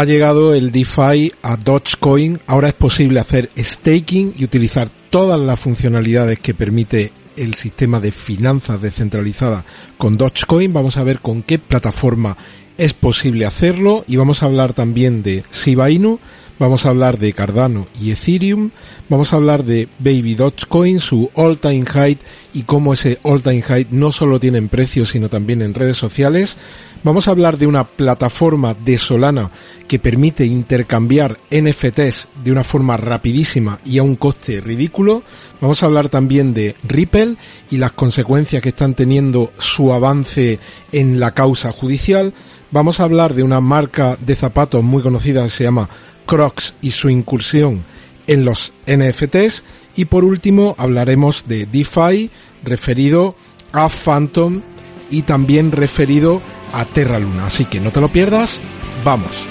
Ha llegado el DeFi a Dogecoin. Ahora es posible hacer staking y utilizar todas las funcionalidades que permite el sistema de finanzas descentralizada con Dogecoin. Vamos a ver con qué plataforma es posible hacerlo y vamos a hablar también de Shiba Inu, vamos a hablar de Cardano y Ethereum, vamos a hablar de Baby Dogecoin, su all time high y cómo ese all time high no solo tiene en precios sino también en redes sociales. Vamos a hablar de una plataforma de Solana que permite intercambiar NFTs de una forma rapidísima y a un coste ridículo. Vamos a hablar también de Ripple y las consecuencias que están teniendo su avance en la causa judicial. Vamos a hablar de una marca de zapatos muy conocida que se llama Crocs y su incursión en los NFTs. Y por último hablaremos de DeFi referido a Phantom y también referido a Terra Luna. Así que no te lo pierdas, vamos.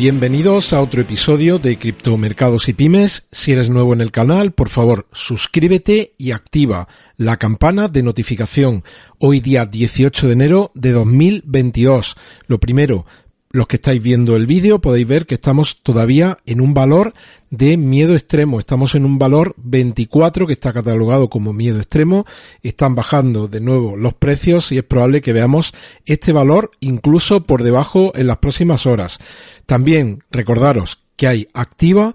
Bienvenidos a otro episodio de Criptomercados y Pymes. Si eres nuevo en el canal, por favor, suscríbete y activa la campana de notificación. Hoy día 18 de enero de 2022. Lo primero, los que estáis viendo el vídeo podéis ver que estamos todavía en un valor de miedo extremo. Estamos en un valor 24 que está catalogado como miedo extremo. Están bajando de nuevo los precios y es probable que veamos este valor incluso por debajo en las próximas horas. También recordaros que hay activa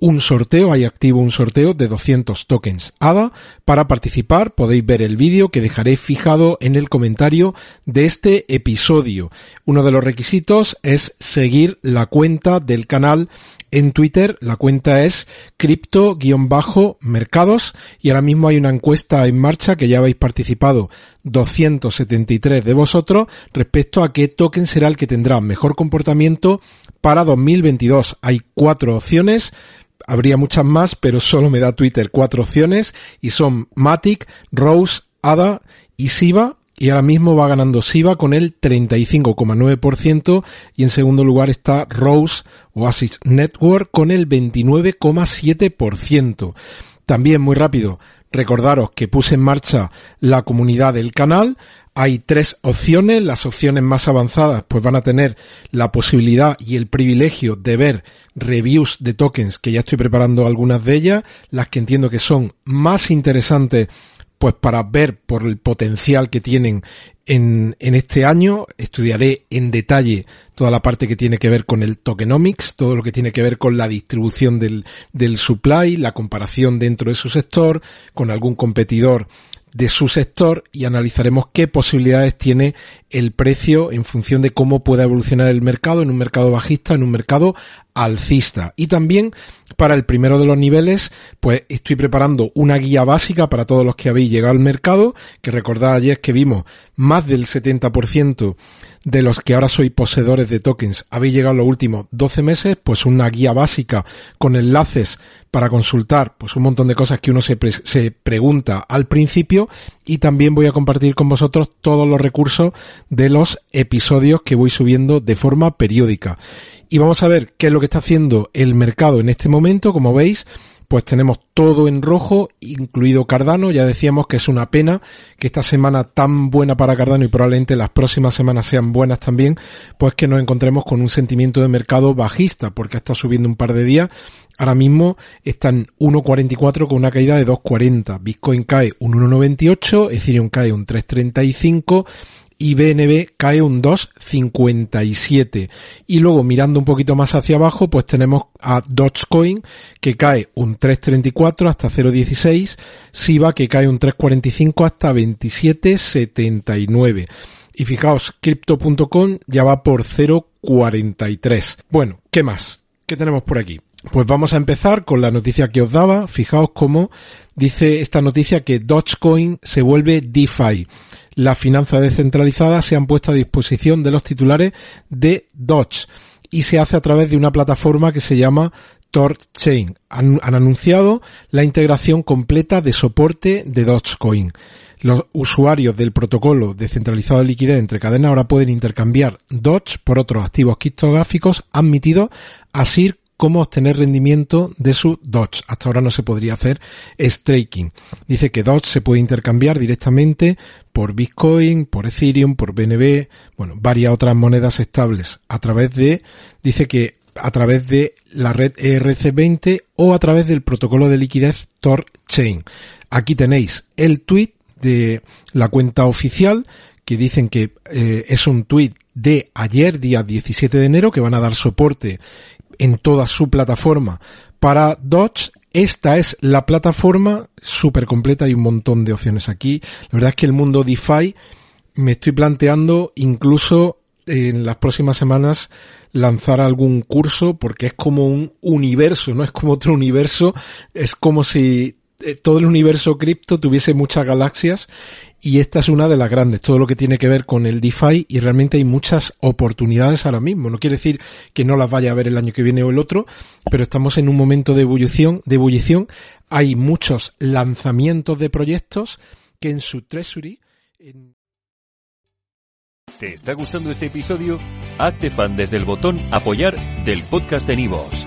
un sorteo, hay activo un sorteo de 200 tokens ADA. Para participar podéis ver el vídeo que dejaré fijado en el comentario de este episodio. Uno de los requisitos es seguir la cuenta del canal en Twitter. La cuenta es cripto-mercados y ahora mismo hay una encuesta en marcha que ya habéis participado 273 de vosotros respecto a qué token será el que tendrá mejor comportamiento para 2022. Hay cuatro opciones habría muchas más, pero solo me da Twitter cuatro opciones y son Matic, Rose, ADA y Siva. Y ahora mismo va ganando Siva con el 35,9% y en segundo lugar está Rose Oasis Network con el 29,7%. También muy rápido, recordaros que puse en marcha la comunidad del canal hay tres opciones. Las opciones más avanzadas pues van a tener la posibilidad y el privilegio de ver reviews de tokens que ya estoy preparando algunas de ellas. Las que entiendo que son más interesantes pues para ver por el potencial que tienen en, en, este año. Estudiaré en detalle toda la parte que tiene que ver con el tokenomics, todo lo que tiene que ver con la distribución del, del supply, la comparación dentro de su sector, con algún competidor de su sector y analizaremos qué posibilidades tiene el precio en función de cómo pueda evolucionar el mercado en un mercado bajista, en un mercado alcista. Y también para el primero de los niveles, pues estoy preparando una guía básica para todos los que habéis llegado al mercado, que recordad ayer que vimos más del 70% de los que ahora sois poseedores de tokens habéis llegado los últimos 12 meses, pues una guía básica con enlaces para consultar pues un montón de cosas que uno se, se pregunta al principio y también voy a compartir con vosotros todos los recursos de los episodios que voy subiendo de forma periódica. Y vamos a ver qué es lo que está haciendo el mercado en este momento, como veis, pues tenemos todo en rojo, incluido Cardano. Ya decíamos que es una pena que esta semana tan buena para Cardano y probablemente las próximas semanas sean buenas también, pues que nos encontremos con un sentimiento de mercado bajista, porque está subiendo un par de días. Ahora mismo está en 1.44 con una caída de 2.40. Bitcoin cae un 1.98, Ethereum cae un 3.35 y BNB cae un 2,57. Y luego mirando un poquito más hacia abajo, pues tenemos a Dogecoin que cae un 3,34 hasta 0,16, SIBA que cae un 3,45 hasta 27,79. Y fijaos, crypto.com ya va por 0,43. Bueno, ¿qué más? ¿Qué tenemos por aquí? Pues vamos a empezar con la noticia que os daba. Fijaos cómo dice esta noticia que Dogecoin se vuelve DeFi. Las finanzas descentralizadas se han puesto a disposición de los titulares de Doge y se hace a través de una plataforma que se llama TorChain. Han, han anunciado la integración completa de soporte de Dogecoin. Los usuarios del protocolo descentralizado de liquidez entre cadenas ahora pueden intercambiar Doge por otros activos criptográficos admitidos, así cómo obtener rendimiento de su Doge. Hasta ahora no se podría hacer staking. Dice que Doge se puede intercambiar directamente por Bitcoin, por Ethereum, por BNB, bueno, varias otras monedas estables a través de, dice que a través de la red ERC20 o a través del protocolo de liquidez TorChain. Aquí tenéis el tweet de la cuenta oficial que dicen que eh, es un tweet de ayer, día 17 de enero, que van a dar soporte en toda su plataforma para Dodge. Esta es la plataforma súper completa y un montón de opciones aquí. La verdad es que el mundo DeFi me estoy planteando incluso en las próximas semanas lanzar algún curso porque es como un universo, no es como otro universo, es como si eh, todo el universo cripto tuviese muchas galaxias y esta es una de las grandes, todo lo que tiene que ver con el DeFi y realmente hay muchas oportunidades ahora mismo. No quiere decir que no las vaya a ver el año que viene o el otro, pero estamos en un momento de ebullición, de ebullición. Hay muchos lanzamientos de proyectos que en su treasury ¿Te está gustando este episodio? Hazte fan desde el botón apoyar del podcast de Nivos.